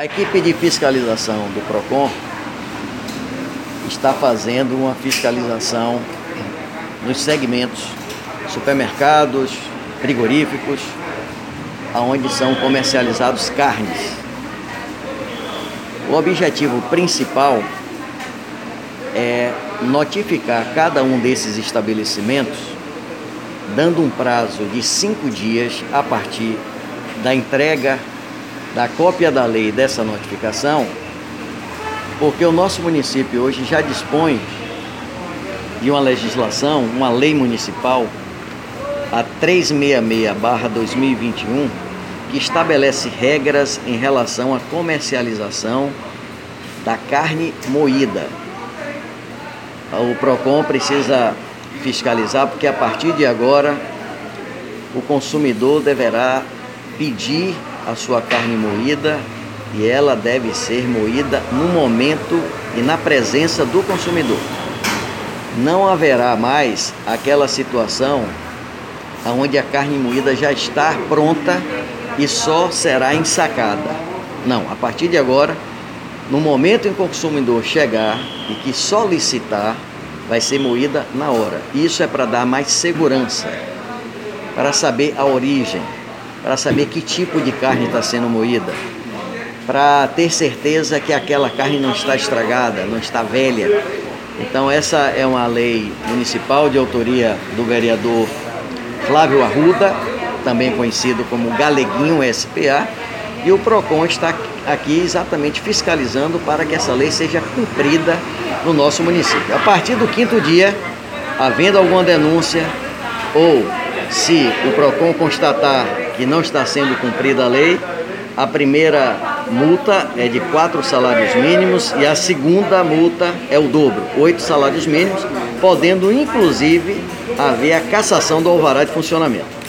A equipe de fiscalização do PROCON está fazendo uma fiscalização nos segmentos supermercados, frigoríficos, aonde são comercializados carnes. O objetivo principal é notificar cada um desses estabelecimentos, dando um prazo de cinco dias a partir da entrega da cópia da lei dessa notificação, porque o nosso município hoje já dispõe de uma legislação, uma lei municipal, a 366-2021, que estabelece regras em relação à comercialização da carne moída. O PROCON precisa fiscalizar, porque a partir de agora o consumidor deverá pedir a sua carne moída e ela deve ser moída no momento e na presença do consumidor. Não haverá mais aquela situação onde a carne moída já está pronta e só será ensacada. Não, a partir de agora, no momento em que o consumidor chegar e que solicitar, vai ser moída na hora. Isso é para dar mais segurança, para saber a origem, para saber que tipo de carne está sendo moída, para ter certeza que aquela carne não está estragada, não está velha. Então essa é uma lei municipal de autoria do vereador Flávio Arruda, também conhecido como Galeguinho SPA, e o PROCON está aqui exatamente fiscalizando para que essa lei seja cumprida no nosso município. A partir do quinto dia, havendo alguma denúncia ou se o PROCON constatar que não está sendo cumprida a lei, a primeira multa é de quatro salários mínimos e a segunda multa é o dobro, oito salários mínimos, podendo inclusive haver a cassação do alvará de funcionamento.